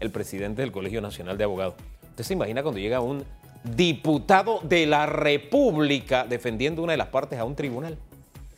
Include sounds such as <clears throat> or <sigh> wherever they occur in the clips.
el presidente del Colegio Nacional de Abogados. ¿Usted se imagina cuando llega un diputado de la República defendiendo una de las partes a un tribunal?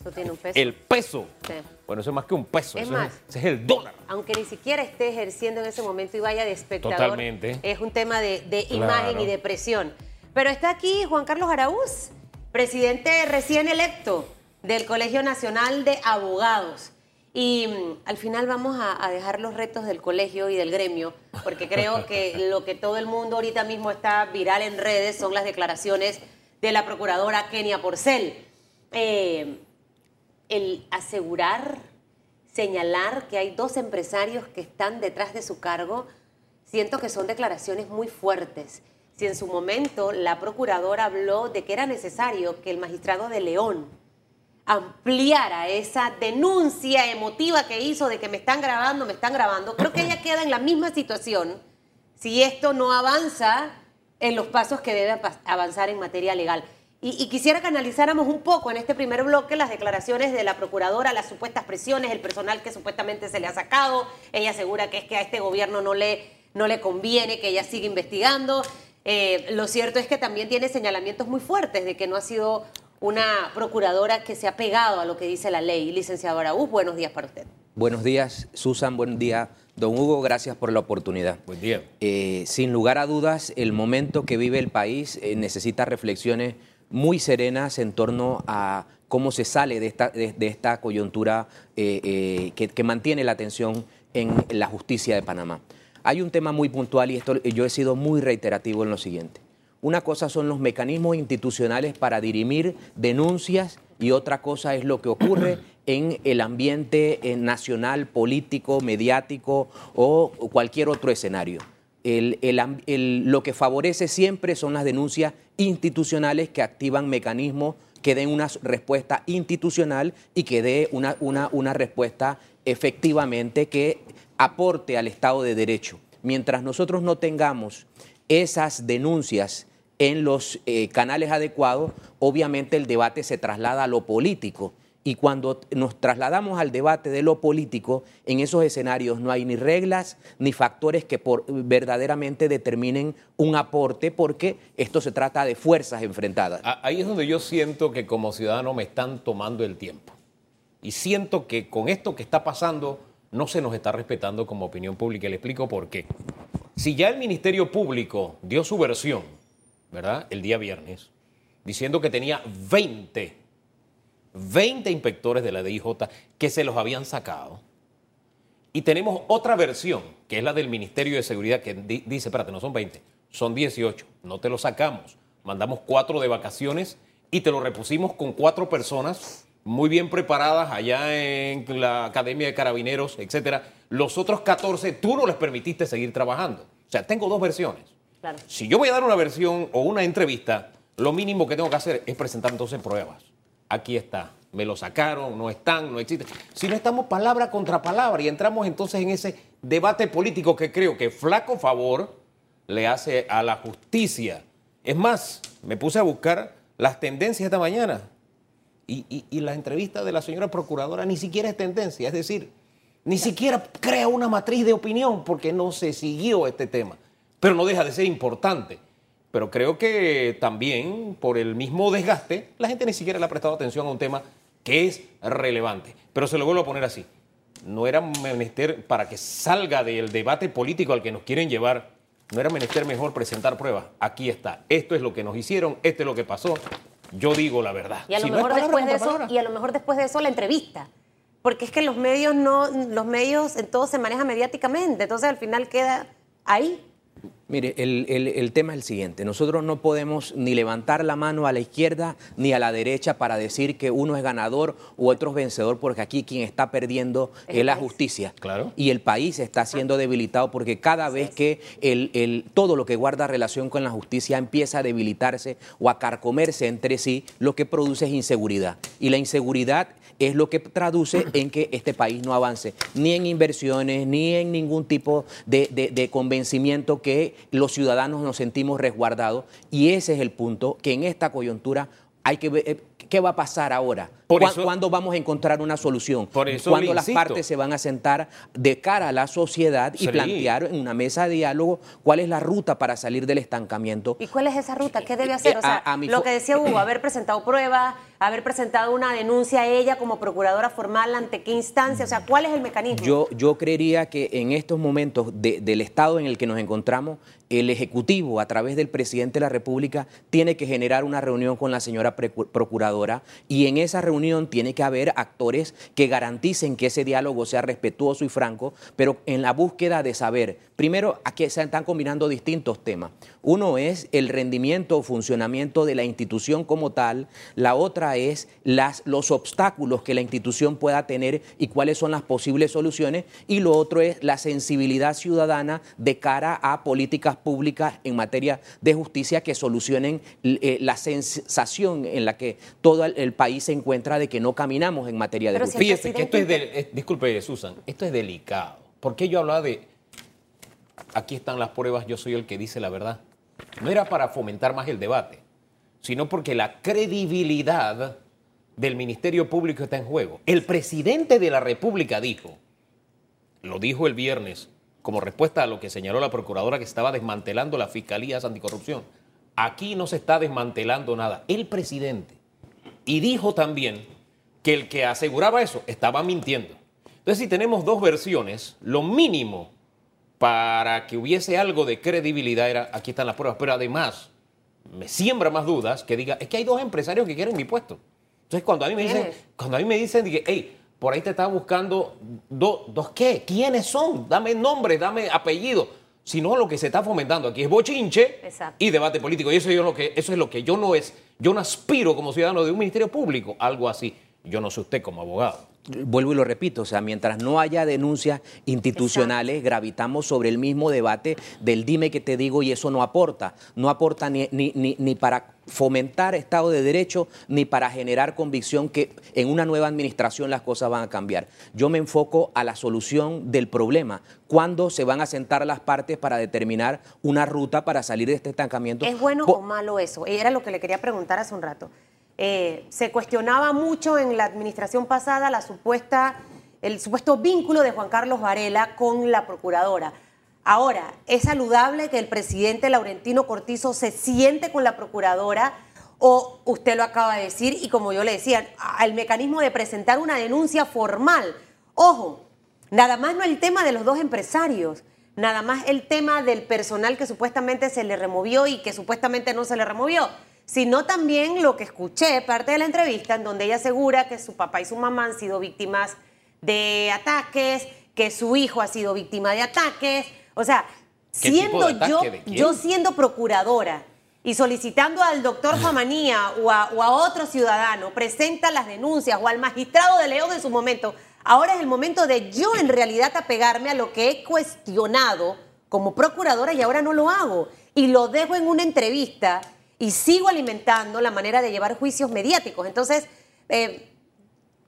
Eso tiene un peso. El peso. Sí. Bueno, eso es más que un peso. Es eso más. ese es el dólar. Aunque ni siquiera esté ejerciendo en ese momento y vaya de espectador. Totalmente. Es un tema de, de Claro. imagen y de presión. Pero está aquí Juan Carlos Araúz, presidente recién electo del Colegio Nacional de Abogados. Y mm, al final vamos a, dejar los retos del colegio y del gremio, porque creo que lo que todo el mundo ahorita mismo está viral en redes son las declaraciones de la procuradora Kenia Porcel. Eh, el asegurar, señalar que hay dos empresarios que están detrás de su cargo, siento que son declaraciones muy fuertes. Si en su momento la procuradora habló de que era necesario que el magistrado de León ampliara esa denuncia emotiva que hizo de que me están grabando, me están grabando, creo que ella queda en la misma situación si esto no avanza en los pasos que debe avanzar en materia legal. Y, y quisiera que analizáramos un poco en este primer bloque las declaraciones de la procuradora, las supuestas presiones, el personal que supuestamente se le ha sacado. Ella asegura que es que a este gobierno no le, no le conviene que ella siga investigando. Eh, lo cierto es que también tiene señalamientos muy fuertes de que no ha sido una procuradora que se ha pegado a lo que dice la ley. Licenciado Araúz, buenos días para usted. Buenos días, Susan. Buen día, don Hugo. Gracias por la oportunidad. Buen día. Eh, sin lugar a dudas, el momento que vive el país eh, necesita reflexiones muy serenas en torno a cómo se sale de esta, de, de esta coyuntura eh, eh, que, que mantiene la atención en la justicia de Panamá. Hay un tema muy puntual y esto yo he sido muy reiterativo en lo siguiente. Una cosa son los mecanismos institucionales para dirimir denuncias y otra cosa es lo que ocurre <clears throat> en el ambiente eh, nacional, político, mediático o cualquier otro escenario. El- el am- el- lo que favorece siempre son las denuncias institucionales que activan mecanismos que den una respuesta institucional y que dé una, una, una respuesta efectivamente que aporte al Estado de Derecho. Mientras nosotros no tengamos esas denuncias en los eh, canales adecuados, obviamente el debate se traslada a lo político. Y cuando nos trasladamos al debate de lo político, en esos escenarios no hay ni reglas ni factores que por- verdaderamente determinen un aporte, porque esto se trata de fuerzas enfrentadas. Ahí es donde yo siento que como ciudadano me están tomando el tiempo. Y siento que con esto que está pasando no se nos está respetando como opinión pública. Le explico por qué. Si ya el Ministerio Público dio su versión, ¿verdad? El día viernes, diciendo que tenía 20, 20 inspectores de la DIJ que se los habían sacado. Y tenemos otra versión, que es la del Ministerio de Seguridad, que di- dice, espérate, no son 20, son 18, no te lo sacamos. Mandamos cuatro de vacaciones y te lo repusimos con cuatro personas muy bien preparadas allá en la Academia de Carabineros, etcétera. Los otros 14 tú no les permitiste seguir trabajando. O sea, tengo dos versiones. Si yo voy a dar una versión o una entrevista, lo mínimo que tengo que hacer es presentar entonces pruebas. Aquí está. Me lo sacaron, no están, no existen. Si no estamos palabra contra palabra y entramos entonces en ese debate político que creo que flaco favor le hace a la justicia. Es más, me puse a buscar las tendencias esta mañana y- y la entrevista de la señora procuradora ni siquiera es tendencia, es decir, ni siquiera crea una matriz de opinión porque no se siguió este tema, pero no deja de ser importante. Pero creo que también por el mismo desgaste, la gente ni siquiera le ha prestado atención a un tema que es relevante. Pero se lo vuelvo a poner así. No era menester, para que salga del debate político al que nos quieren llevar, no era menester mejor presentar pruebas. Aquí está. Esto es lo que nos hicieron, esto es lo que pasó. Yo digo la verdad. Y a lo Si mejor después de eso, y a lo mejor después de eso la entrevista. Porque es que los medios no, los medios en todo se maneja mediáticamente, entonces al final queda ahí. Mire, el, el- el tema es el siguiente. Nosotros no podemos ni levantar la mano a la izquierda ni a la derecha para decir que uno es ganador u otro es vencedor, porque aquí quien está perdiendo Es la justicia. Claro. Y el país está siendo debilitado porque cada vez que el, el- todo lo que guarda relación con la justicia empieza a debilitarse o a carcomerse entre sí, lo que produce es inseguridad. Y la inseguridad es lo que traduce <clears throat> en que este país no avance ni en inversiones, ni en ningún tipo de, de- de convencimiento que los ciudadanos nos sentimos resguardados. Y ese es el punto que en esta coyuntura hay que ver, eh, ¿qué va a pasar ahora? Por ¿Cuá- eso- ¿Cuándo vamos a encontrar una solución? Por eso ¿Cuándo las partes se van a sentar de cara a la sociedad y Sí. plantear en una mesa de diálogo cuál es la ruta para salir del estancamiento? ¿Y cuál es esa ruta? ¿Qué debe hacer? O sea, Eh, A- a mi lo que decía Hugo, haber presentado pruebas, haber presentado una denuncia a ella como procuradora formal, ¿ante qué instancia? O sea, ¿cuál es el mecanismo? Yo, yo creería que en estos momentos de- del estado en el que nos encontramos, el Ejecutivo, a través del presidente de la República, tiene que generar una reunión con la señora procuradora y en esa reunión tiene que haber actores que garanticen que ese diálogo sea respetuoso y franco, pero en la búsqueda de saber, primero, aquí se están combinando distintos temas. Uno es el rendimiento o funcionamiento de la institución como tal, la otra es las, los obstáculos que la institución pueda tener y cuáles son las posibles soluciones, y lo otro es la sensibilidad ciudadana de cara a políticas públicas en materia de justicia que solucionen eh, la sensación en la que todo el, el país se encuentra de que no caminamos en materia de Pero si justicia. Fíjese que esto es, presidente- de, es- disculpe Susan, esto es delicado. Porque yo hablaba de, aquí están las pruebas, yo soy el que dice la verdad. No era para fomentar más el debate, sino porque la credibilidad del Ministerio Público está en juego. El presidente de la República dijo, lo dijo el viernes, como respuesta a lo que señaló la procuradora que estaba desmantelando las fiscalías anticorrupción. Aquí no se está desmantelando nada. El presidente. Y dijo también que el que aseguraba eso estaba mintiendo. Entonces, si tenemos dos versiones, lo mínimo para que hubiese algo de credibilidad era, aquí están las pruebas, pero además me siembra más dudas que diga, es que hay dos empresarios que quieren mi puesto. Entonces, cuando a mí me dicen, cuando a mí me dicen, dije, hey, por ahí te está buscando do- dos qué, ¿quiénes son? Dame nombre, dame apellido. Si no, lo que se está fomentando aquí es bochinche Exacto. y debate político. Y eso, yo lo que, eso es lo que yo no es, yo no aspiro como ciudadano de un ministerio público, algo así. Yo no sé usted como abogado. Vuelvo y lo repito, o sea, mientras no haya denuncias institucionales, gravitamos sobre el mismo debate del dime que te digo y eso no aporta. No aporta ni, ni, ni, ni para fomentar Estado de Derecho ni para generar convicción que en una nueva administración las cosas van a cambiar. Yo me enfoco a la solución del problema. ¿Cuándo se van a sentar las partes para determinar una ruta para salir de este estancamiento? ¿Es bueno Po- o malo eso? Era lo que le quería preguntar hace un rato. Eh, se cuestionaba mucho en la administración pasada la supuesta, el supuesto vínculo de Juan Carlos Varela con la procuradora. Ahora, ¿es saludable que el presidente Laurentino Cortizo se siente con la procuradora? O usted lo acaba de decir, y como yo le decía, al mecanismo de presentar una denuncia formal. Ojo, Nada más no el tema de los dos empresarios, nada más el tema del personal que supuestamente se le removió y que supuestamente no se le removió, sino también lo que escuché, parte de la entrevista, en donde ella asegura que su papá y su mamá han sido víctimas de ataques, que su hijo ha sido víctima de ataques. O sea, ¿Qué tipo siendo yo, yo siendo procuradora y solicitando al doctor Famanía o a, o a otro ciudadano, presenta las denuncias o al magistrado de León en su momento, ahora es el momento de yo en realidad apegarme a lo que he cuestionado como procuradora y ahora no lo hago. Y lo dejo en una entrevista y sigo alimentando la manera de llevar juicios mediáticos. Entonces, eh,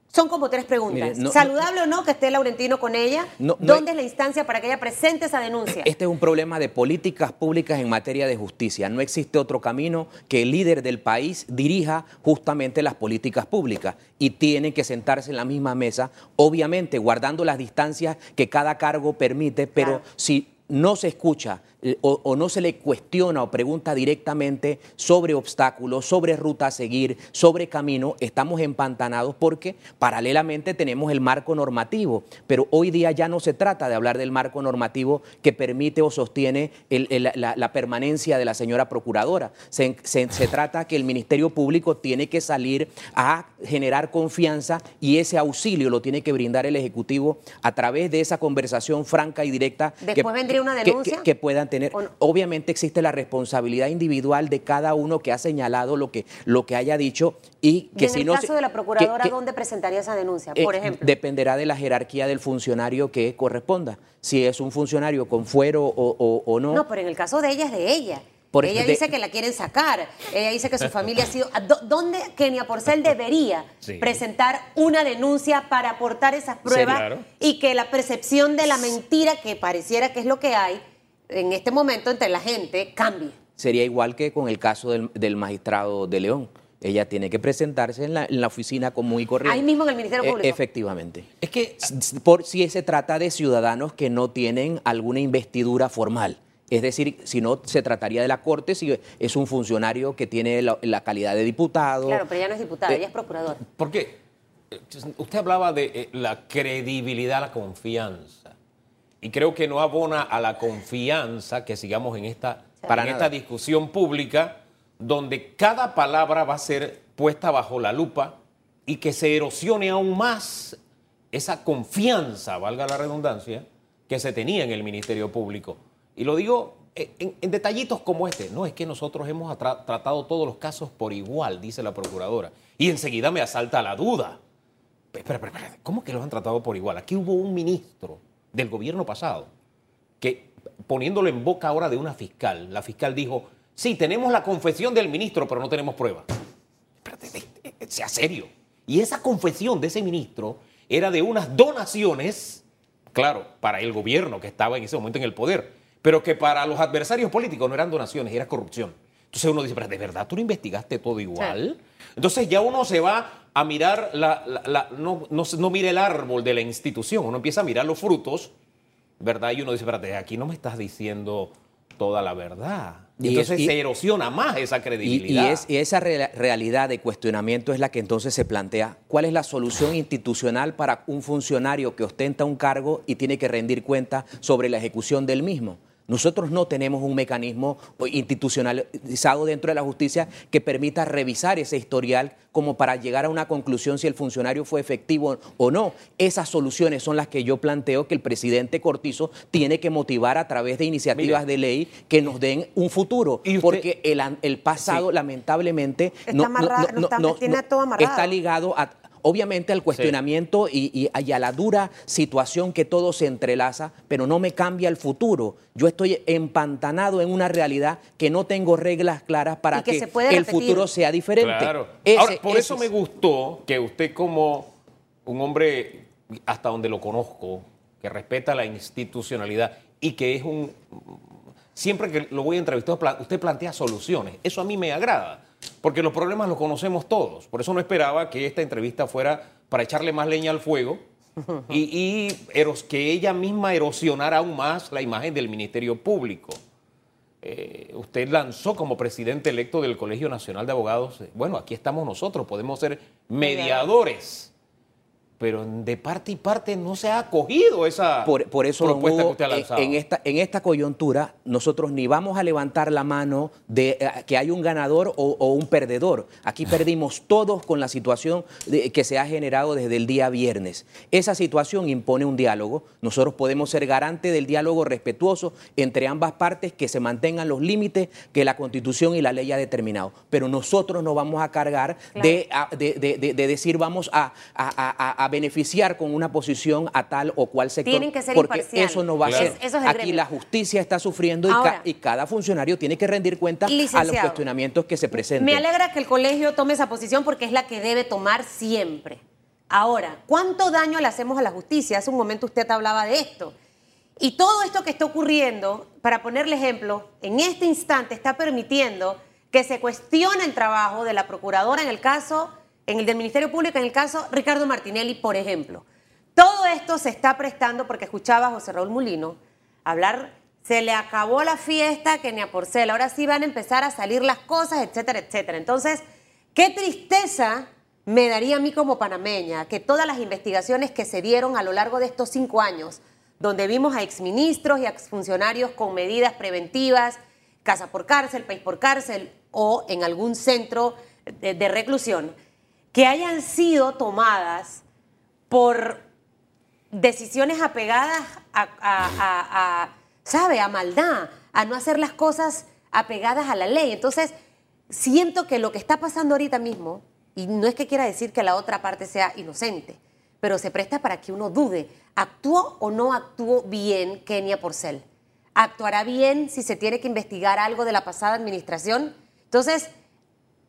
son como tres preguntas. Mire, no- ¿Saludable o no que esté Laurentino con ella? No- ¿Dónde es la instancia para que ella presente esa denuncia? Este es un problema de políticas públicas en materia de justicia. No existe otro camino que el líder del país dirija justamente las políticas públicas y tienen que sentarse en la misma mesa, obviamente guardando las distancias que cada cargo permite, pero Claro. si no se escucha eh, o, no se le cuestiona o pregunta directamente sobre obstáculos, sobre ruta a seguir, sobre camino, estamos empantanados porque paralelamente tenemos el marco normativo. Pero hoy día ya no se trata de hablar del marco normativo que permite o sostiene la, permanencia de la señora procuradora. Se trata que el Ministerio Público tiene que salir a generar confianza y ese auxilio lo tiene que brindar el Ejecutivo a través de esa conversación franca y directa. Después una que- denuncia. que- que puedan tener. Obviamente existe la responsabilidad individual de cada uno que ha señalado lo que, lo que haya dicho y Y que en si el no caso se- de la procuradora, que- ¿dónde presentaría esa denuncia? eh, Por ejemplo. Dependerá de la jerarquía del funcionario que corresponda. Si es un funcionario con fuero o, o- o no. No, pero en el caso de ella es de ella. Por ella de- dice que la quieren sacar. Ella dice que su familia ha sido. ¿A dó- ¿Dónde Kenia Porcel debería Sí. presentar una denuncia para aportar esas pruebas claro. y que la percepción de la mentira, que pareciera que es lo que hay en este momento entre la gente, cambie? Sería igual que con el caso del, del magistrado de León. Ella tiene que presentarse en la, en la oficina común y corriente. Ahí mismo en el Ministerio E- Público. efectivamente. Es que Por si se trata de ciudadanos que no tienen alguna investidura formal. Es decir, si no, se trataría de la Corte, si es un funcionario que tiene la, la calidad de diputado. Claro, pero ella no es diputada, Eh, ella es procuradora. ¿Por qué? Eh, Usted hablaba de eh, la credibilidad, la confianza. Y creo que no abona a la confianza que sigamos en esta, Para en esta discusión pública donde cada palabra va a ser puesta bajo la lupa y que se erosione aún más esa confianza, valga la redundancia, que se tenía en el Ministerio Público. Y lo digo en, detallitos como este. No, es que nosotros hemos tratado todos los casos por igual, dice la procuradora. Y enseguida me asalta la duda. Espera, espera, espera. ¿Cómo que los han tratado por igual? Aquí hubo un ministro del gobierno pasado que, poniéndolo en boca ahora de una fiscal, la fiscal dijo, sí, tenemos la confesión del ministro, pero no tenemos pruebas. Espérate, eh, eh, sea serio. Y esa confesión de ese ministro era de unas donaciones, claro, para el gobierno que estaba en ese momento en el poder, pero que para los adversarios políticos no eran donaciones, era corrupción. Entonces uno dice, pero ¿de verdad tú no investigaste todo igual? Entonces ya uno se va a mirar, la, la- la- no, no, mira el árbol de la institución, uno empieza a mirar los frutos, ¿verdad? Y uno dice, espérate, aquí no me estás diciendo toda la verdad. Y Y es- entonces y- se erosiona más esa Y, credibilidad. y es- y esa re- realidad de cuestionamiento es la que entonces se plantea. ¿Cuál es la solución institucional para un funcionario que ostenta un cargo y tiene que rendir cuenta sobre la ejecución del mismo? Nosotros no tenemos un mecanismo institucionalizado dentro de la justicia que permita revisar ese historial como para llegar a una conclusión si el funcionario fue efectivo o no. Esas soluciones son las que yo planteo que el presidente Cortizo tiene que motivar a través de iniciativas Mire. de ley que nos den un futuro. Y usted- porque el, pasado, Sí. lamentablemente, Está amarrado, no está- tiene todo amarrado. está ligado a, obviamente al cuestionamiento y, y- y a la dura situación que todo se entrelaza, pero no me cambia el futuro. Yo estoy empantanado en una realidad que no tengo reglas claras para Y que que, se puede el repetir. futuro sea diferente. Claro. Ese- Ahora, por ese eso es- me gustó que usted como un hombre, hasta donde lo conozco, que respeta la institucionalidad y que es un... Siempre que lo voy a entrevistar, usted plantea soluciones. Eso a mí me agrada, porque los problemas los conocemos todos. Por eso no esperaba que esta entrevista fuera para echarle más leña al fuego y, y eros- que ella misma erosionara aún más la imagen del Ministerio Público. Eh, usted lanzó como presidente electo del Colegio Nacional de Abogados, bueno, aquí estamos nosotros, podemos ser mediadores, pero de parte y parte no se ha acogido esa Por, por eso, propuesta Hugo, que usted ha en- lanzado. en, esta, en esta coyuntura, nosotros ni vamos a levantar la mano de eh, que hay un ganador o, o un perdedor. Aquí <laughs> perdimos todos con la situación de- que se ha generado desde el día viernes. Esa situación impone un diálogo. Nosotros podemos ser garante del diálogo respetuoso entre ambas partes, que se mantengan los límites que la Constitución y la ley ha determinado. Pero nosotros no vamos a cargar de, a- de- de- de- de decir vamos a, a- a- a beneficiar con una posición a tal o cual sector. Tienen que ser porque eso no va Claro. a ser. Es- eso es el Aquí la justicia está sufriendo y, ca- Ahora, y cada funcionario tiene que rendir cuenta a los cuestionamientos que se presenten. Me alegra que el colegio tome esa posición porque es la que debe tomar siempre. Ahora, ¿cuánto daño le hacemos a la justicia? Hace un momento usted hablaba de esto. Y todo esto que está ocurriendo, para ponerle ejemplo, en este instante está permitiendo que se cuestione el trabajo de la procuradora en el caso, en el del Ministerio Público, en el caso Ricardo Martinelli, por ejemplo. Todo esto se está prestando porque escuchaba a José Raúl Mulino hablar, se le acabó la fiesta que ni a porcel, ahora sí van a empezar a salir las cosas, etcétera, etcétera. Entonces, qué tristeza me daría a mí como panameña que todas las investigaciones que se dieron a lo largo de estos cinco años, donde vimos a exministros y exfuncionarios con medidas preventivas, casa por cárcel, país por cárcel o en algún centro de reclusión, que hayan sido tomadas por decisiones apegadas a, ¿sabe?, a maldad, a no hacer las cosas apegadas a la ley. Entonces, siento que lo que está pasando ahorita mismo, y no es que quiera decir que la otra parte sea inocente, pero se presta para que uno dude, ¿actuó o no actuó bien Kenia Porcel? ¿Actuará bien si se tiene que investigar algo de la pasada administración? Entonces,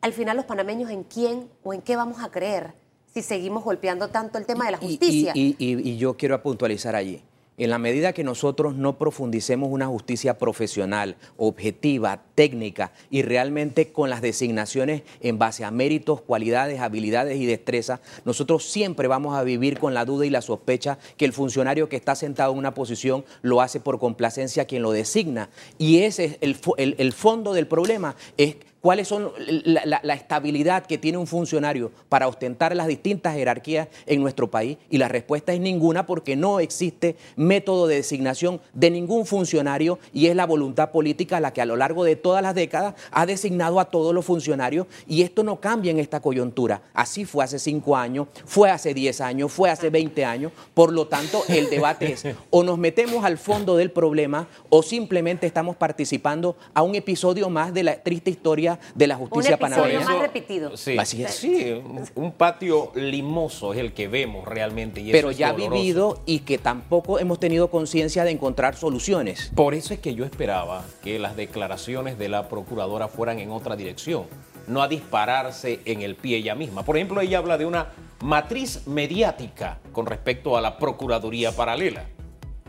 al final los panameños, ¿en quién o en qué vamos a creer si seguimos golpeando tanto el tema de la y- justicia? Y, y- y yo quiero puntualizar allí. En la medida que nosotros no profundicemos una justicia profesional, objetiva, técnica y realmente con las designaciones en base a méritos, cualidades, habilidades y destrezas, nosotros siempre vamos a vivir con la duda y la sospecha que el funcionario que está sentado en una posición lo hace por complacencia a quien lo designa. Y ese es el, el, el fondo del problema, es cuáles son la, la, estabilidad que tiene un funcionario para ostentar las distintas jerarquías en nuestro país y la respuesta es ninguna porque no existe método de designación de ningún funcionario y es la voluntad política la que a lo largo de todas las décadas ha designado a todos los funcionarios y esto no cambia en esta coyuntura. Así fue hace cinco años, fue hace diez años, fue hace veinte años. Por lo tanto, el debate es o nos metemos al fondo del problema o simplemente estamos participando a un episodio más de la triste historia de la justicia panameña. más repetido. Sí, Así es. sí, un patio limoso es el que vemos realmente. Y Pero ya vivido y que tampoco hemos tenido conciencia de encontrar soluciones. Por eso es que yo esperaba que las declaraciones de la procuradora fueran en otra dirección, no a dispararse en el pie ella misma. Por ejemplo, ella habla de una matriz mediática con respecto a la Procuraduría paralela.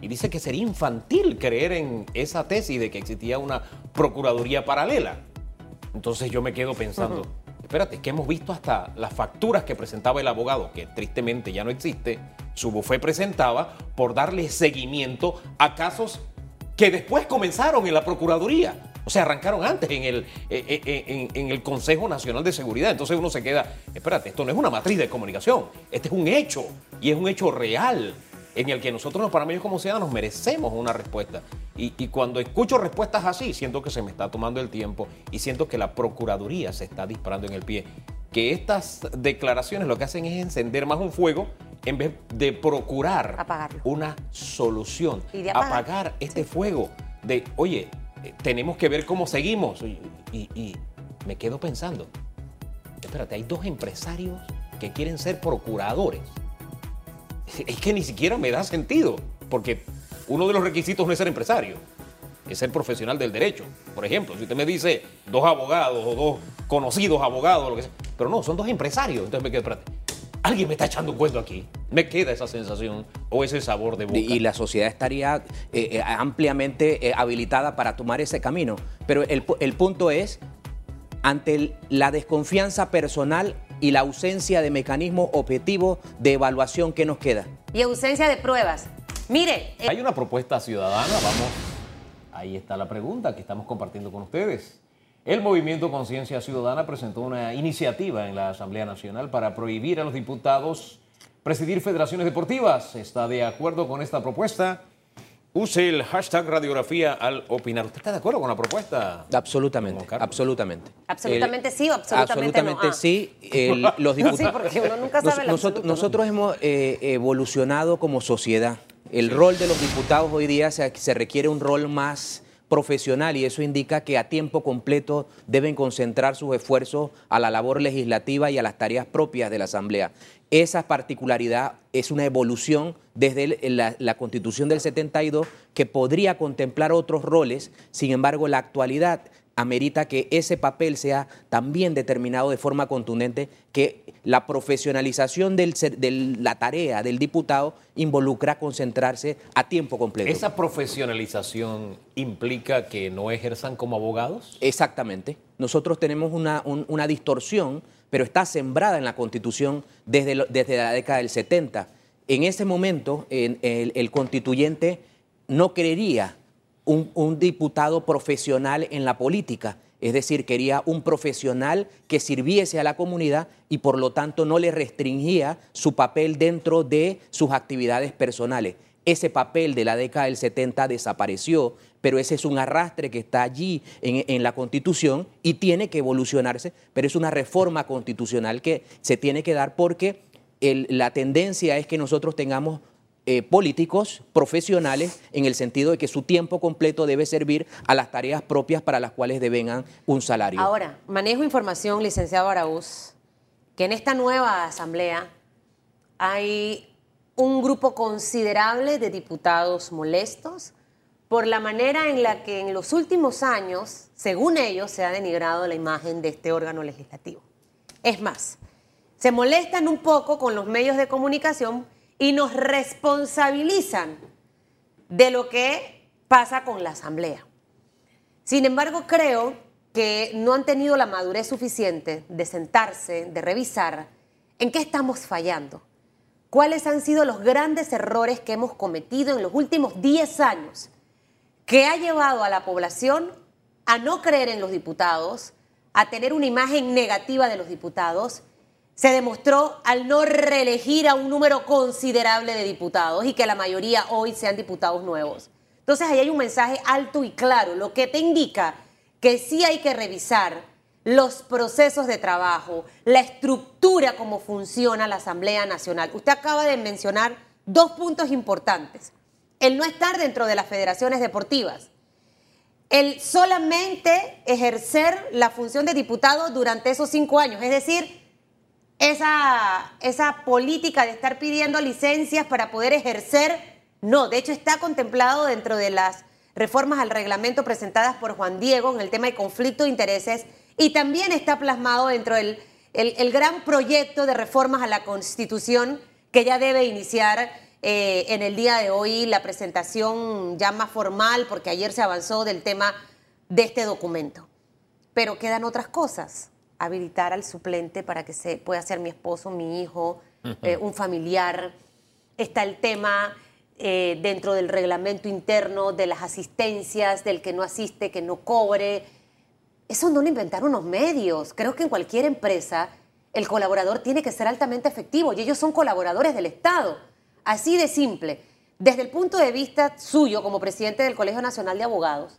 Y dice que sería infantil creer en esa tesis de que existía una Procuraduría paralela. Entonces yo me quedo pensando, espérate, que hemos visto hasta las facturas que presentaba el abogado, que tristemente ya no existe, su bufé presentaba por darle seguimiento a casos que después comenzaron en la Procuraduría. O sea, arrancaron antes en el, eh, eh, eh, en, el Consejo Nacional de Seguridad. Entonces uno se queda, espérate, esto no es una matriz de comunicación, este es un hecho y es un hecho real en el que nosotros los panameños como ciudadanos merecemos una respuesta. Y, cuando escucho respuestas así, siento que se me está tomando el tiempo y siento que la Procuraduría se está disparando en el pie. Que estas declaraciones lo que hacen es encender más un fuego en vez de procurar una solución, apagar, este fuego de, oye, eh, tenemos que ver cómo seguimos. y me quedo pensando, espérate, hay dos empresarios que quieren ser procuradores <laughs> es que ni siquiera me da sentido, porque uno de los requisitos no es ser empresario, es ser profesional del derecho. Por ejemplo, si usted me dice dos abogados o dos conocidos abogados, lo que sea, pero no, son dos empresarios, entonces me quedo, espérate, alguien me está echando un cuento aquí. Me queda esa sensación o ese sabor de boca. Y la sociedad estaría eh, eh, ampliamente eh, habilitada para tomar ese camino. Pero el, el punto es, ante la desconfianza personal y la ausencia de mecanismos objetivos de evaluación que nos queda. Y ausencia de pruebas. Mire. Eh, Hay una propuesta ciudadana, vamos. Ahí está la pregunta que estamos compartiendo con ustedes. El Movimiento Conciencia Ciudadana presentó una iniciativa en la Asamblea Nacional para prohibir a los diputados presidir federaciones deportivas. ¿Está de acuerdo con esta propuesta? Use el hashtag radiografía al opinar. ¿Usted está de acuerdo con la propuesta? Absolutamente, absolutamente. Absolutamente sí o absolutamente, absolutamente no? sí. los diputados, <laughs> sí, porque uno nunca sabe nosotros, nosotros hemos eh, evolucionado como sociedad. El rol de los diputados hoy día se, se requiere un rol más profesional y eso indica que a tiempo completo deben concentrar sus esfuerzos a la labor legislativa y a las tareas propias de la Asamblea. Esa particularidad es una evolución desde la, Constitución del 72 que podría contemplar otros roles, sin embargo la actualidad amerita que ese papel sea también determinado de forma contundente, que la profesionalización de la tarea del diputado involucra concentrarse a tiempo completo. ¿Esa profesionalización implica que no ejerzan como abogados? Exactamente. Nosotros tenemos una, una distorsión pero está sembrada en la Constitución desde, desde la década del 70. En ese momento, el, constituyente no quería un, un diputado profesional en la política, es decir, quería un profesional que sirviese a la comunidad y por lo tanto no le restringía su papel dentro de sus actividades personales. Ese papel de la década del 70 desapareció, pero ese es un arrastre que está allí en, la Constitución y tiene que evolucionarse, pero es una reforma constitucional que se tiene que dar porque la tendencia es que nosotros tengamos eh, políticos profesionales en el sentido de que su tiempo completo debe servir a las tareas propias para las cuales devengan un salario. Ahora, manejo información, licenciado Araúz, que en esta nueva asamblea hay un grupo considerable de diputados molestos por la manera en la que en los últimos años, según ellos, se ha denigrado la imagen de este órgano legislativo. Es más, se molestan un poco con los medios de comunicación y nos responsabilizan de lo que pasa con la Asamblea. Sin embargo, creo que no han tenido la madurez suficiente de sentarse, de revisar en qué estamos fallando, cuáles han sido los grandes errores que hemos cometido en los últimos 10 años, que ha llevado a la población a no creer en los diputados, a tener una imagen negativa de los diputados, se demostró al no reelegir a un número considerable de diputados y que la mayoría hoy sean diputados nuevos. Entonces ahí hay un mensaje alto y claro, lo que te indica que sí hay que revisar los procesos de trabajo, la estructura, cómo funciona la Asamblea Nacional. Usted acaba de mencionar dos puntos importantes. El no estar dentro de las federaciones deportivas el solamente ejercer la función de diputado durante esos cinco años, es decir, esa, esa política de estar pidiendo licencias para poder ejercer, no, de hecho está contemplado dentro de las reformas al reglamento presentadas por Juan Diego en el tema de conflicto de intereses y también está plasmado dentro del el gran proyecto de reformas a la Constitución que ya debe iniciar eh, en el día de hoy la presentación ya más formal, porque ayer se avanzó del tema de este documento. Pero quedan otras cosas. Habilitar al suplente para que se pueda ser mi esposo, mi hijo, eh, un familiar. Está el tema eh, dentro del reglamento interno de las asistencias, del que no asiste, que no cobre. Eso no lo inventaron los medios. Creo que en cualquier empresa el colaborador tiene que ser altamente efectivo y ellos son colaboradores del Estado. Así de simple. Desde el punto de vista suyo como presidente del Colegio Nacional de Abogados,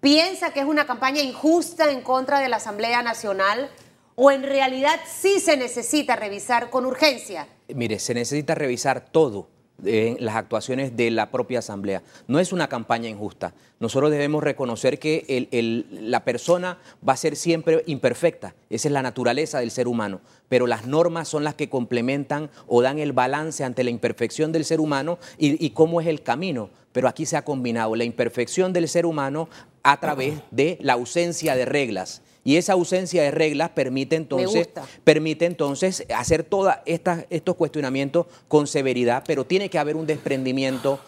¿piensa que es una campaña injusta en contra de la Asamblea Nacional o en realidad sí se necesita revisar con urgencia? Mire, se necesita revisar todo en las actuaciones de la propia Asamblea. No es una campaña injusta. Nosotros debemos reconocer que la persona va a ser siempre imperfecta. Esa es la naturaleza del ser humano. Pero las normas son las que complementan o dan el balance ante la imperfección del ser humano y, y cómo es el camino. Pero aquí se ha combinado la imperfección del ser humano a través de la ausencia de reglas y esa ausencia de reglas permite entonces, permite entonces hacer todos estos cuestionamientos con severidad, pero tiene que haber un desprendimiento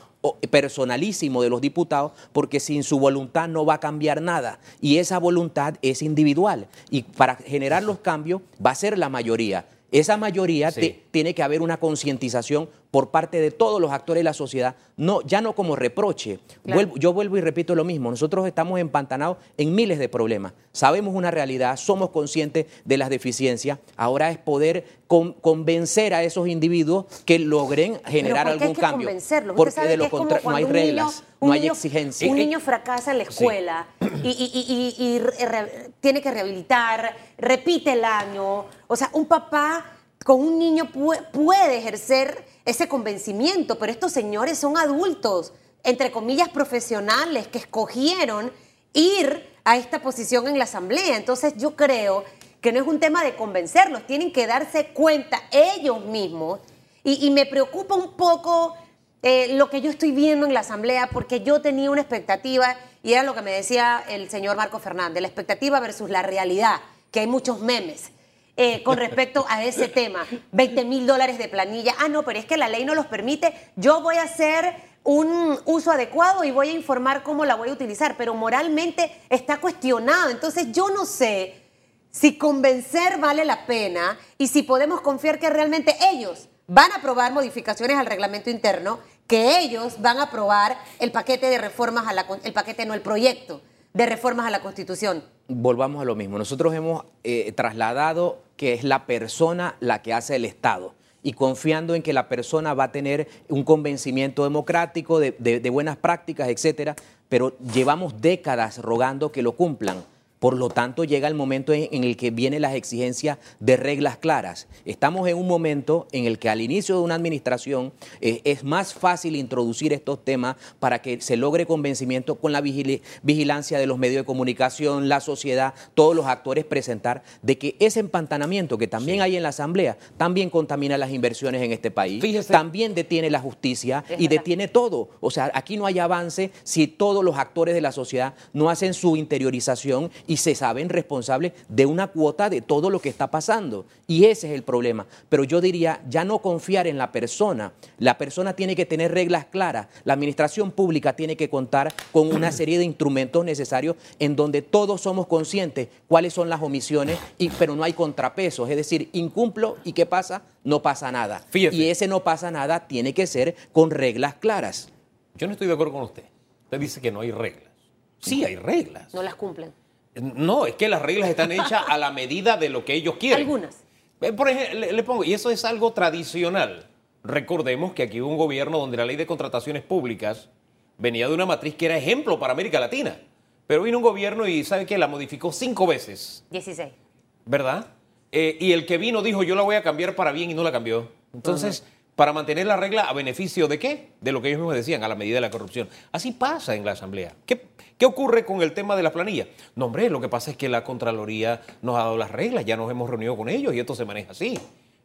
personalísimo de los diputados, porque sin su voluntad no va a cambiar nada. Y esa voluntad es individual. Y para generar los cambios va a ser la mayoría. Esa mayoría tiene que haber una concientización por parte de todos los actores de la sociedad, no, ya no como reproche. yo vuelvo y repito lo mismo, nosotros estamos empantanados en miles de problemas, sabemos una realidad, somos conscientes de las deficiencias, ahora es poder convencer a esos individuos que logren generar algún hay que cambio. Porque de lo contrario no hay reglas, no hay exigencias. Un niño fracasa en la escuela y tiene que rehabilitar, repite el año, o sea, un papá con un niño puede ejercer ese convencimiento, pero estos señores son adultos, entre comillas, profesionales que escogieron ir a esta posición en la asamblea. Entonces yo creo que no es un tema de convencerlos, tienen que darse cuenta ellos mismos. Y, me preocupa un poco eh, lo que yo estoy viendo en la asamblea, porque yo tenía una expectativa, y era lo que me decía el señor Marco Fernández, la expectativa versus la realidad, que hay muchos memes. Eh, con respecto a ese tema. 20 mil dólares de planilla. Ah, no, pero es que la ley no los permite. Yo voy a hacer un uso adecuado y voy a informar cómo la voy a utilizar, pero moralmente está cuestionado. Entonces yo no sé si convencer vale la pena y si podemos confiar que realmente ellos van a aprobar modificaciones al reglamento interno, que ellos van a aprobar el paquete de reformas a la el paquete no el proyecto de reformas a la Constitución volvamos a lo mismo. Nosotros hemos eh, trasladado que es la persona la que hace el Estado y confiando en que la persona va a tener un convencimiento democrático de, de buenas prácticas, etcétera, pero llevamos décadas rogando que lo cumplan. Por lo tanto, llega el momento en, el que vienen las exigencias de reglas claras. Estamos en un momento en el que al inicio de una administración eh, es más fácil introducir estos temas para que se logre convencimiento con la vigilancia de los medios de comunicación, la sociedad, todos los actores presentar de que ese empantanamiento que también hay en la Asamblea también contamina las inversiones en este país, también detiene la justicia y detiene todo. O sea, aquí no hay avance si todos los actores de la sociedad no hacen su interiorización y se saben responsables de una cuota de todo lo que está pasando. Y ese es el problema. Pero yo diría, ya no confiar en la persona. La persona tiene que tener reglas claras. La administración pública tiene que contar con una <clears throat> serie de instrumentos necesarios en donde todos somos conscientes cuáles son las omisiones, y, pero no hay contrapesos. Es decir, incumplo y ¿qué pasa? No pasa nada. Fíjese. Y ese no pasa nada tiene que ser con reglas claras. Yo no estoy de acuerdo con usted. Usted dice que no hay reglas. Sí, hay reglas. No las cumplen. No, es que las reglas están hechas a la medida de lo que ellos quieren. Algunas. Eh, Por ejemplo, le, le pongo, y eso es algo tradicional. Recordemos que aquí hubo un gobierno donde la ley de contrataciones públicas venía de una matriz que era ejemplo para América Latina. Pero vino un gobierno y ¿sabe qué? La modificó cinco veces, 16. ¿verdad? Eh, y el que vino dijo, yo la voy a cambiar para bien y no la cambió. Entonces, para mantener la regla a beneficio de qué? De lo que ellos mismos decían, a la medida de la corrupción. Así pasa en la Asamblea. ¿Qué, qué ocurre con el tema de la planilla? No, hombre, lo que pasa es que la Contraloría nos ha dado las reglas, ya nos hemos reunido con ellos y esto se maneja así.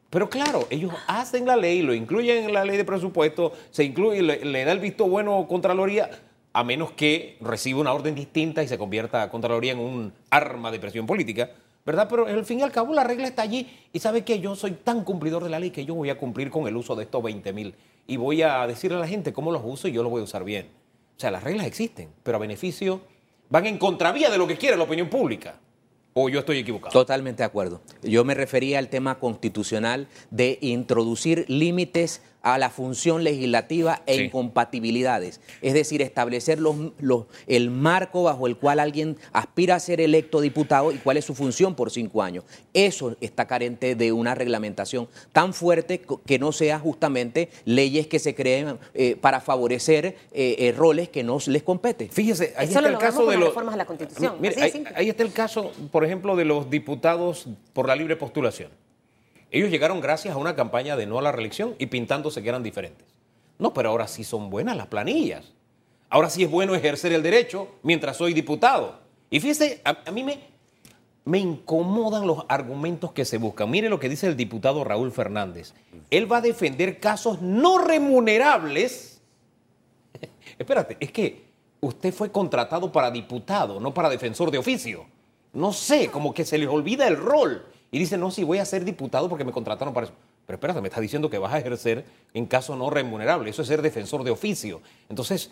Pero claro, ellos hacen la ley, lo incluyen en la ley de presupuesto, se incluye, le, le da el visto bueno Contraloría, a menos que reciba una orden distinta y se convierta a Contraloría en un arma de presión política, ¿verdad? Pero al fin y al cabo la regla está allí y sabe que yo soy tan cumplidor de la ley que yo voy a cumplir con el uso de estos 20 mil y voy a decirle a la gente cómo los uso y yo los voy a usar bien. O sea, las reglas existen, pero a beneficio van en contravía de lo que quiere la opinión pública. ¿O yo estoy equivocado? Totalmente de acuerdo. Yo me refería al tema constitucional de introducir límites a la función legislativa e Sí. incompatibilidades. Es decir, establecer los, los- el marco bajo el cual alguien aspira a ser electo diputado y cuál es su función por cinco años. Eso está carente de una reglamentación tan fuerte que no sea justamente leyes que se creen eh, para favorecer eh, eh, roles que no les compete. Fíjese, ahí Eso está lo el caso con de las los reformas a la Constitución, Mire, ahí, simple. ahí está el caso, por ejemplo, de los diputados por la libre postulación. Ellos llegaron gracias a una campaña de no a la reelección y pintándose que eran diferentes. No, pero ahora sí son buenas las planillas. Ahora sí es bueno ejercer el derecho mientras soy diputado. Y fíjese, a, mí me, me incomodan los argumentos que se buscan. Mire lo que dice el diputado Raúl Fernández. Él va a defender casos no remunerables <laughs> Espérate, es que usted fue contratado para diputado, no para defensor de oficio. No sé, como que se les olvida el rol. Y dice, no, sí, voy a ser diputado porque me contrataron para eso. Pero espérate, me está diciendo que vas a ejercer en caso no remunerable. Eso es ser defensor de oficio. Entonces,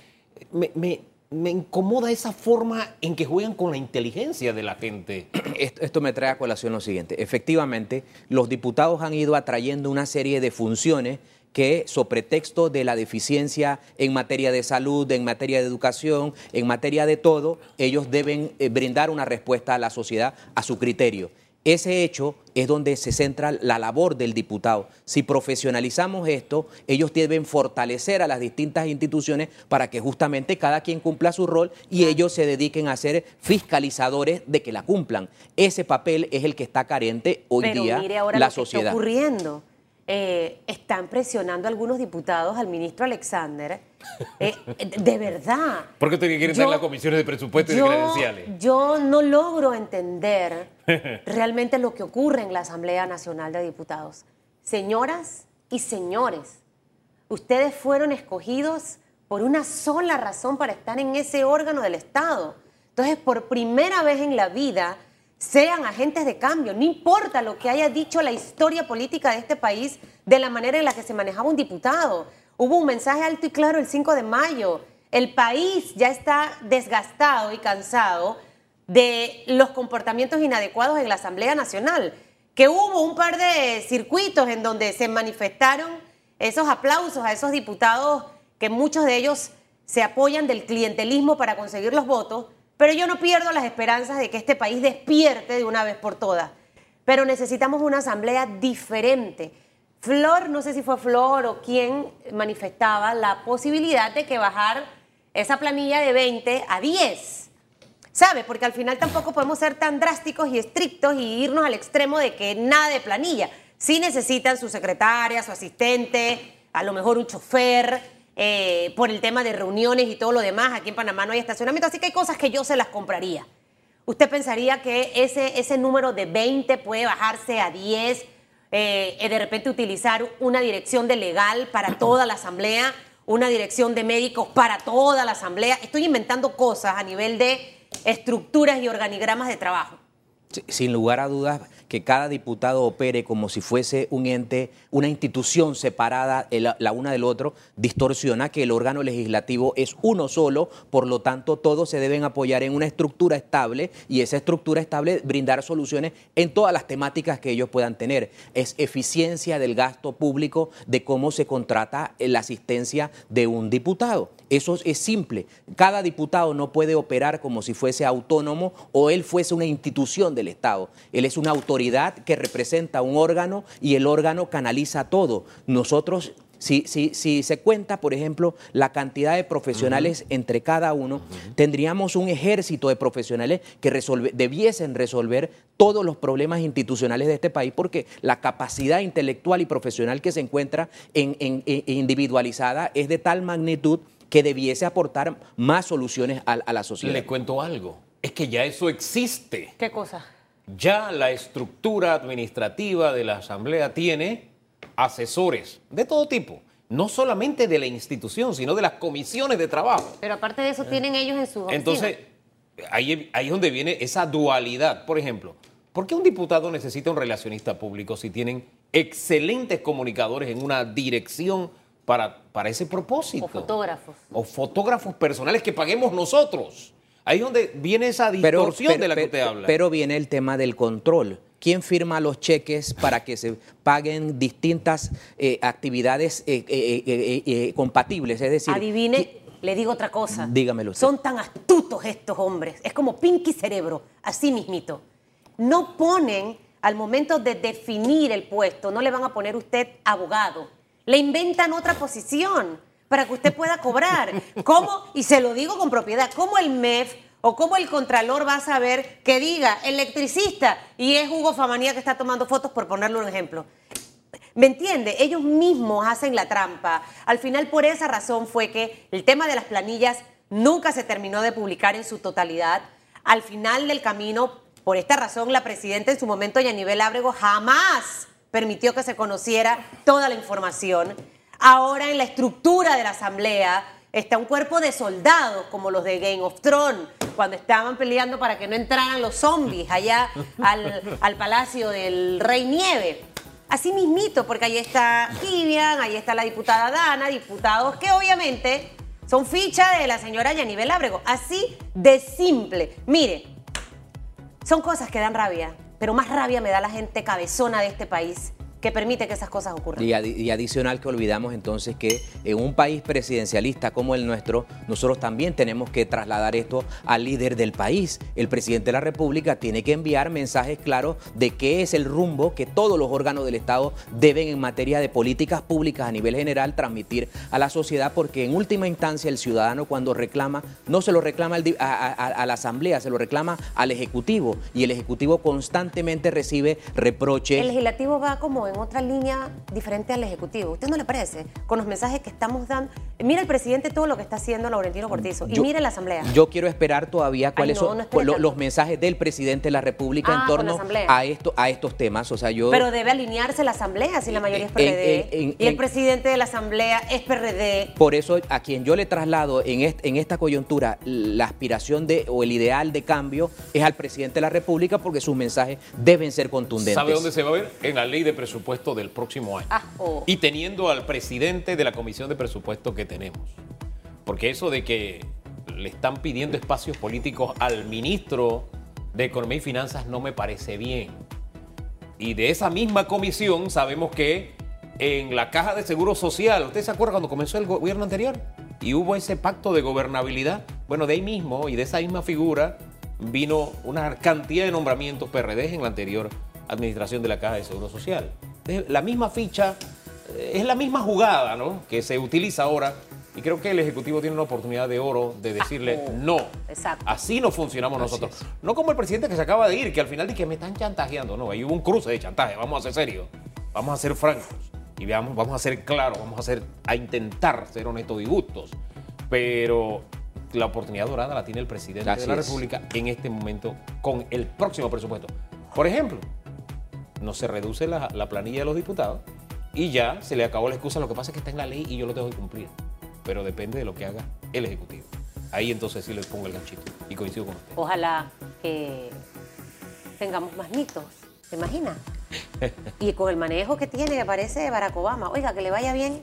me, incomoda esa forma en que juegan con la inteligencia de la gente. <clears throat> Esto, esto me trae a colación lo siguiente. Efectivamente, los diputados han ido atrayendo una serie de funciones que, sobre pretexto de la deficiencia en materia de salud, en materia de educación, en materia de todo, ellos deben eh, brindar una respuesta a la sociedad a su criterio. Ese hecho es donde se centra la labor del diputado. Si profesionalizamos esto, ellos deben fortalecer a las distintas instituciones para que justamente cada quien cumpla su rol y ellos se dediquen a ser fiscalizadores de que la cumplan. Ese papel es el que está carente hoy Pero día mire ahora la lo que sociedad. está ocurriendo. Eh, están presionando algunos diputados al ministro Alexander. Eh, de verdad. ¿Por qué usted quiere Yo- tener las comisiones de presupuesto y de yo- credenciales? Yo no logro entender <laughs> realmente lo que ocurre en la Asamblea Nacional de Diputados. Señoras y señores, ustedes fueron escogidos por una sola razón para estar en ese órgano del Estado. Entonces, por primera vez en la vida, sean agentes de cambio. No importa lo que haya dicho la historia política de este país de la manera en la que se manejaba un diputado. Hubo un mensaje alto y claro el 5 de mayo. El país ya está desgastado y cansado de los comportamientos inadecuados en la Asamblea Nacional, que hubo un par de circuitos en donde se manifestaron esos aplausos a esos diputados que muchos de ellos se apoyan del clientelismo para conseguir los votos, pero yo no pierdo las esperanzas de que este país despierte de una vez por todas. Pero necesitamos una asamblea diferente. Flor, no sé si fue Flor o quién manifestaba la posibilidad de que bajar esa planilla de 20 a 10. ¿Sabe? Porque al final tampoco podemos ser tan drásticos y estrictos y irnos al extremo de que nada de planilla. Sí necesitan su secretaria, su asistente, a lo mejor un chofer, eh, por el tema de reuniones y todo lo demás. Aquí en Panamá no hay estacionamiento, así que hay cosas que yo se las compraría. ¿Usted pensaría que ese, ese número de 20 puede bajarse a 10? eh, eh, de repente utilizar una dirección de legal para <clears throat> toda la asamblea, una dirección de médicos para toda la asamblea. Estoy inventando cosas a nivel de estructuras y organigramas de trabajo. Sin lugar a dudas, que cada diputado opere como si fuese un ente, una institución separada la una del otro, distorsiona que el órgano legislativo es uno solo, por lo tanto todos se deben apoyar en una estructura estable y esa estructura estable brindar soluciones en todas las temáticas que ellos puedan tener. Es eficiencia del gasto público, de cómo se contrata la asistencia de un diputado. Eso es simple. Cada diputado no puede operar como si fuese autónomo o él fuese una institución del Estado. Él es una autoridad que representa un órgano y el órgano canaliza todo. Nosotros si, si, si, se cuenta, por ejemplo, la cantidad de profesionales entre cada uno, tendríamos un ejército de profesionales que debiesen resolver todos los problemas institucionales de este país, porque la capacidad intelectual y profesional que se encuentra en, individualizada es de tal magnitud que debiese aportar más soluciones a, a la sociedad. Le cuento algo, es que ya eso existe. ¿Qué cosa? Ya la estructura administrativa de la Asamblea tiene asesores de todo tipo, no solamente de la institución, sino de las comisiones de trabajo. Pero aparte de eso, tienen ellos en su Entonces, ahí, ahí es donde viene esa dualidad. Por ejemplo, ¿por qué un diputado necesita un relacionista público si tienen excelentes comunicadores en una dirección para, para ese propósito? O fotógrafos. O fotógrafos personales que paguemos nosotros. Ahí es donde viene esa distorsión de la que usted habla. Pero viene el tema del control. ¿Quién firma los cheques para que se paguen distintas eh, actividades eh, eh, compatibles? Es decir, adivine, le digo otra cosa. Dígamelo. Son tan astutos estos hombres. Es como Pinky Cerebro, así mismito. No ponen al momento de definir el puesto, no le van a poner usted abogado. Le inventan otra posición para que usted pueda cobrar. ¿Cómo? Y se lo digo con propiedad, ¿cómo el MEF o cómo el Contralor va a saber que diga electricista y es Hugo Famanía que está tomando fotos, por ponerle un ejemplo? ¿Me entiende? Ellos mismos hacen la trampa. Al final, por esa razón fue que el tema de las planillas nunca se terminó de publicar en su totalidad. Al final del camino, por esta razón, la presidenta en su momento, Yanivel Ábrego, jamás permitió que se conociera toda la información. Ahora en la estructura de la Asamblea está un cuerpo de soldados como los de Game of Thrones, cuando estaban peleando para que no entraran los zombies allá <laughs> al, palacio del Rey Nieve. Así mismito, porque ahí está Kivian, ahí está la diputada Dana, diputados que obviamente son ficha de la señora Yanibel Ábrego. Así de simple. Mire, son cosas que dan rabia, pero más rabia me da la gente cabezona de este país que permite que esas cosas ocurran. Y, adicional que olvidamos entonces que en un país presidencialista como el nuestro, nosotros también tenemos que trasladar esto al líder del país. El presidente de la República tiene que enviar mensajes claros de qué es el rumbo que todos los órganos del Estado deben en materia de políticas públicas a nivel general transmitir a la sociedad, porque en última instancia el ciudadano cuando reclama, no se lo reclama a, la Asamblea, se lo reclama al Ejecutivo y el Ejecutivo constantemente recibe reproches. El Legislativo va como en otra línea diferente al Ejecutivo. ¿Usted no le parece? Con los mensajes que estamos dando. Mira el presidente todo lo que está haciendo Laurentino Cortizo y mire la Asamblea. Yo quiero esperar todavía cuáles son los, mensajes del presidente de la República en ah, torno a, esto, a estos temas. O sea, yo... Pero debe alinearse la Asamblea si la mayoría es PRD. y el presidente de la Asamblea es PRD. Por eso a quien yo le traslado en, en esta coyuntura la aspiración de o el ideal de cambio es al presidente de la República porque sus mensajes deben ser contundentes. ¿Sabe dónde se va a ver? En la ley de presupuesto presupuesto del próximo año. Ah, oh. Y teniendo al presidente de la comisión de presupuesto que tenemos. Porque eso de que le están pidiendo espacios políticos al ministro de Economía y Finanzas no me parece bien. Y de esa misma comisión sabemos que en la caja de seguro social, ¿usted se acuerda cuando comenzó el gobierno anterior? Y hubo ese pacto de gobernabilidad. Bueno, de ahí mismo y de esa misma figura vino una cantidad de nombramientos PRD en la anterior administración de la caja de seguro social la misma ficha, eh, es la misma jugada ¿no? que se utiliza ahora. Y creo que el Ejecutivo tiene una oportunidad de oro de decirle ah, oh, no. Exacto. Así no funcionamos nosotros. No como el presidente que se acaba de ir, que al final dice que me están chantajeando. No, ahí hubo un cruce de chantaje. Vamos a ser serios. Vamos a ser francos. Y veamos, vamos a ser claros. Vamos a, hacer, a intentar ser honestos y justos. Pero la oportunidad dorada la tiene el presidente de la República en este momento con el próximo presupuesto. Por ejemplo, no se reduce la, la, planilla de los diputados y ya se le acabó la excusa, lo que pasa es que está en la ley y yo lo tengo que cumplir, pero depende de lo que haga el Ejecutivo. Ahí entonces sí le pongo el ganchito y coincido con usted. Ojalá que tengamos más mitos, ¿te imaginas? <laughs> y con el manejo que tiene, que parece Barack Obama, oiga, que le vaya bien.